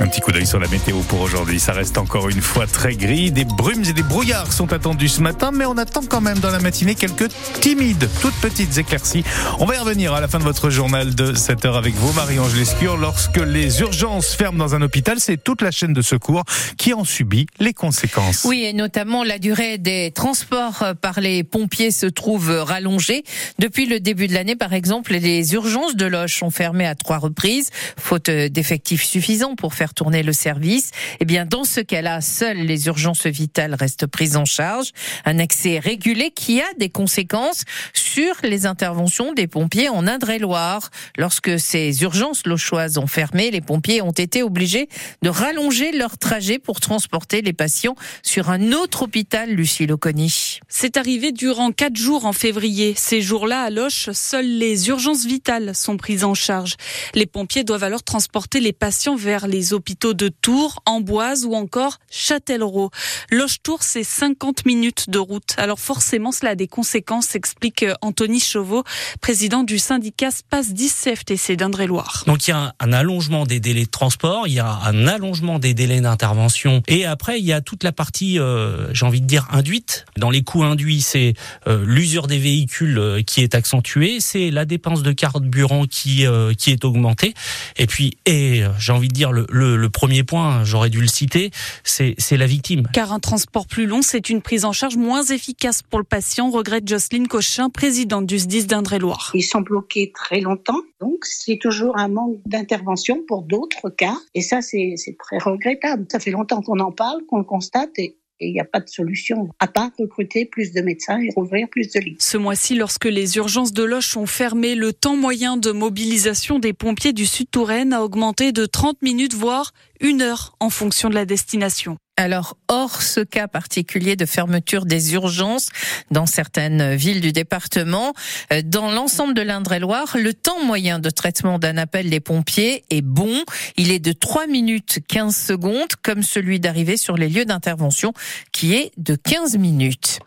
Un petit coup d'œil sur la météo pour aujourd'hui. Ça reste encore une fois très gris. Des brumes et des brouillards sont attendus ce matin, mais on attend quand même dans la matinée quelques timides, toutes petites éclaircies. On va y revenir à la fin de votre journal de 7 heures avec vous, Marie-Ange Lescure. Lorsque les urgences ferment dans un hôpital, c'est toute la chaîne de secours qui en subit les conséquences. Oui, et notamment la durée des transports par les pompiers se trouve rallongée. Depuis le début de l'année, par exemple, les urgences de Loche sont fermées à trois reprises, faute d'effectifs suffisants pour faire tourner le service, eh bien dans ce cas-là, seules les urgences vitales restent prises en charge. Un accès régulé qui a des conséquences sur les interventions des pompiers en Indre-et-Loire. Lorsque ces urgences lochoises ont fermé, les pompiers ont été obligés de rallonger leur trajet pour transporter les patients sur un autre hôpital, Lucie Loconi. C'est arrivé durant quatre jours en février. Ces jours-là, à Loche, seules les urgences vitales sont prises en charge. Les pompiers doivent alors transporter les patients vers les hôpitaux de Tours, Amboise ou encore Châtellerault. Loche-Tours, c'est 50 minutes de route. Alors forcément, cela a des conséquences, explique euh, Anthony Chauveau, président du syndicat SPAS 10 CFTC d'Indre-et-Loire. Donc il y a un allongement des délais de transport, il y a un allongement des délais d'intervention et après il y a toute la partie, euh, j'ai envie de dire, induite. Dans les coûts induits, c'est euh, l'usure des véhicules qui est accentuée, c'est la dépense de carburant qui, qui est augmentée et puis, et j'ai envie de dire, le le, premier point, j'aurais dû le citer, c'est la victime. Car un transport plus long, c'est une prise en charge moins efficace pour le patient, regrette Jocelyne Cochin, présidente du SDIS d'Indre-et-Loire. Ils sont bloqués très longtemps, donc c'est toujours un manque d'intervention pour d'autres cas. Et ça, c'est très regrettable. Ça fait longtemps qu'on en parle, qu'on le constate et et il n'y a pas de solution à part recruter plus de médecins et rouvrir plus de lits. Ce mois-ci, lorsque les urgences de Loche ont fermé, le temps moyen de mobilisation des pompiers du Sud-Touraine a augmenté de 30 minutes, voire une heure en fonction de la destination. Alors, hors ce cas particulier de fermeture des urgences dans certaines villes du département, euh, dans l'ensemble de l'Indre-et-Loire, le temps moyen de traitement d'un appel des pompiers est bon. Il est de 3 minutes 15 secondes, comme celui d'arriver sur les lieux d'intervention, qui est de 15 minutes.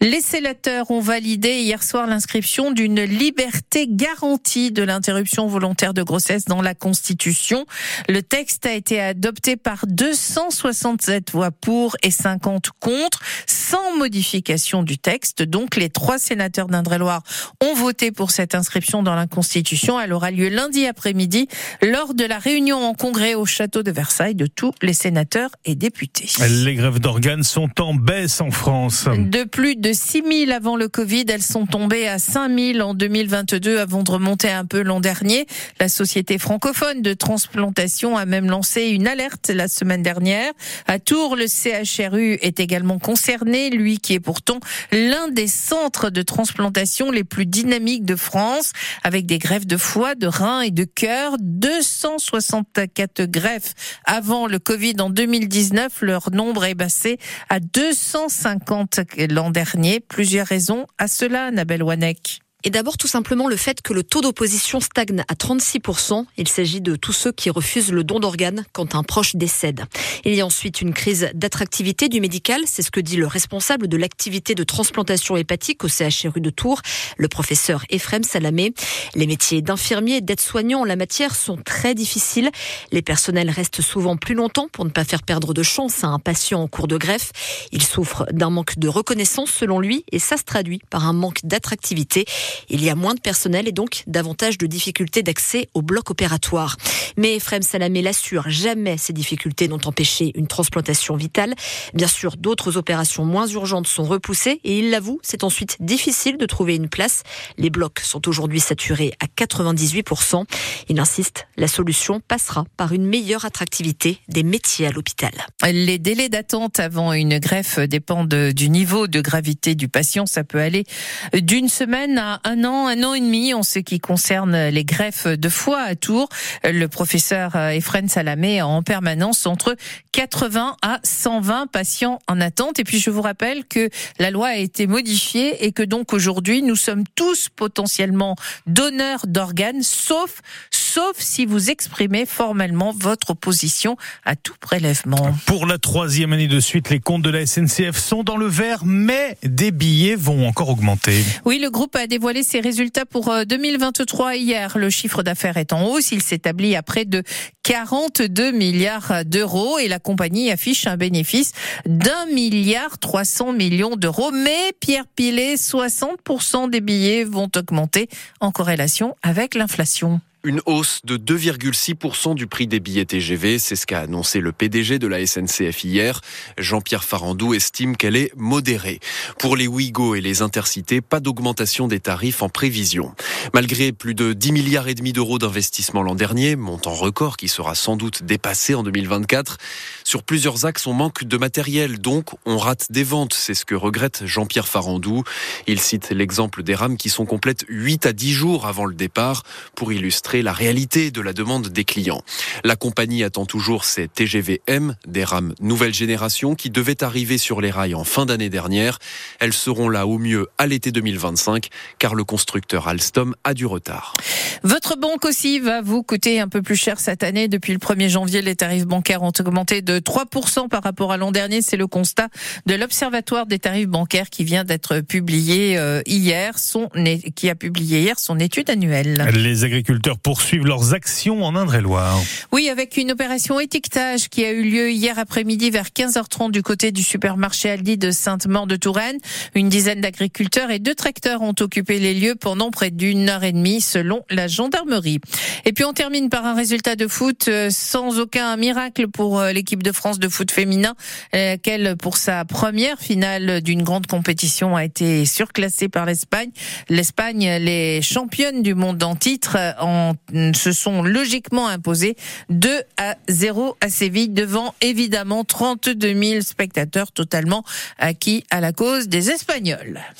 Les sénateurs ont validé hier soir l'inscription d'une liberté garantie de l'interruption volontaire de grossesse dans la Constitution. Le texte a été adopté par 267 voix pour et 50 contre, sans modification du texte. Donc les trois sénateurs d'Indre-et-Loire ont voté pour cette inscription dans la Constitution. Elle aura lieu lundi après-midi lors de la réunion en congrès au château de Versailles de tous les sénateurs et députés. Les grèves d'organes sont en baisse en France. De plus de 6 000 avant le Covid, elles sont tombées à 5 000 en 2022 avant de remonter un peu l'an dernier. La Société francophone de transplantation a même lancé une alerte la semaine dernière. À Le CHRU est également concerné, lui qui est pourtant l'un des centres de transplantation les plus dynamiques de France, avec des greffes de foie, de reins et de cœur. 264 greffes avant le Covid en 2019. Leur nombre est passé à 250 l'an dernier. Plusieurs raisons à cela, Nabel Wanek. Et d'abord tout simplement le fait que le taux d'opposition stagne à 36%. Il s'agit de tous ceux qui refusent le don d'organes quand un proche décède. Il y a ensuite une crise d'attractivité du médical, c'est ce que dit le responsable de l'activité de transplantation hépatique au CHRU de Tours, le professeur Ephraim Salamé. Les métiers d'infirmier et d'aide-soignant en la matière sont très difficiles. Les personnels restent souvent plus longtemps pour ne pas faire perdre de chance à un patient en cours de greffe. Il souffre d'un manque de reconnaissance selon lui et ça se traduit par un manque d'attractivité. Il y a moins de personnel et donc davantage de difficultés d'accès au bloc opératoire. Mais Ephraim Salamé l'assure, jamais ces difficultés n'ont empêché une transplantation vitale. Bien sûr, d'autres opérations moins urgentes sont repoussées et il l'avoue, c'est ensuite difficile de trouver une place. Les blocs sont aujourd'hui saturés à 98%. Il insiste, la solution passera par une meilleure attractivité des métiers à l'hôpital. Les délais d'attente avant une greffe dépendent du niveau de gravité du patient. Ça peut aller d'une semaine à a un an, un an et demi en ce qui concerne les greffes de foie à Tours. Le professeur Efren Salamé a en permanence entre 80 à 120 patients en attente. Et puis je vous rappelle que la loi a été modifiée et que donc aujourd'hui nous sommes tous potentiellement donneurs d'organes, sauf sauf si vous exprimez formellement votre opposition à tout prélèvement. Pour la troisième année de suite, les comptes de la SNCF sont dans le vert, mais des billets vont encore augmenter. Oui, le groupe a dévoilé ses résultats pour 2023 euh, hier. Le chiffre d'affaires est en hausse. Il s'établit à près de 42 milliards d'euros et la compagnie affiche un bénéfice d'un milliard 300 millions d'euros. Mais Pierre Pilet, 60% des billets vont augmenter en corrélation avec l'inflation une hausse de 2,6% du prix des billets TGV. C'est ce qu'a annoncé le PDG de la SNCF hier. Jean-Pierre Farandou estime qu'elle est modérée. Pour les Ouigo et les Intercités, pas d'augmentation des tarifs en prévision. Malgré plus de 10 milliards et demi d'euros d'investissement l'an dernier, montant record qui sera sans doute dépassé en 2024, sur plusieurs axes, on manque de matériel, donc on rate des ventes. C'est ce que regrette Jean-Pierre Farandou. Il cite l'exemple des rames qui sont complètes 8 à 10 jours avant le départ pour illustrer la réalité de la demande des clients. La compagnie attend toujours ses TGV-M, des rames nouvelle génération qui devaient arriver sur les rails en fin d'année dernière. Elles seront là au mieux à l'été 2025 car le constructeur Alstom a du retard. Votre banque aussi va vous coûter un peu plus cher cette année. Depuis le 1er janvier, les tarifs bancaires ont augmenté de 3% par rapport à l'an dernier. C'est le constat de l'Observatoire des tarifs bancaires qui vient d'être publié euh, hier, son, qui a publié hier son étude annuelle. Les agriculteurs poursuivent leurs actions en Indre-et-Loire. Oui, avec une opération étiquetage qui a eu lieu hier après-midi vers 15h30 du côté du supermarché Aldi de Sainte-Maure de Touraine. Une dizaine d'agriculteurs et deux tracteurs ont occupé les lieux pendant près d'une heure et demie selon la gendarmerie. Et puis on termine par un résultat de foot euh, sans aucun miracle pour euh, l'équipe de France de foot féminin, laquelle pour sa première finale d'une grande compétition a été surclassée par l'Espagne. L'Espagne, les championnes du monde en titre, en se sont logiquement imposés 2 à 0 à Séville devant évidemment 32 000 spectateurs totalement acquis à la cause des Espagnols.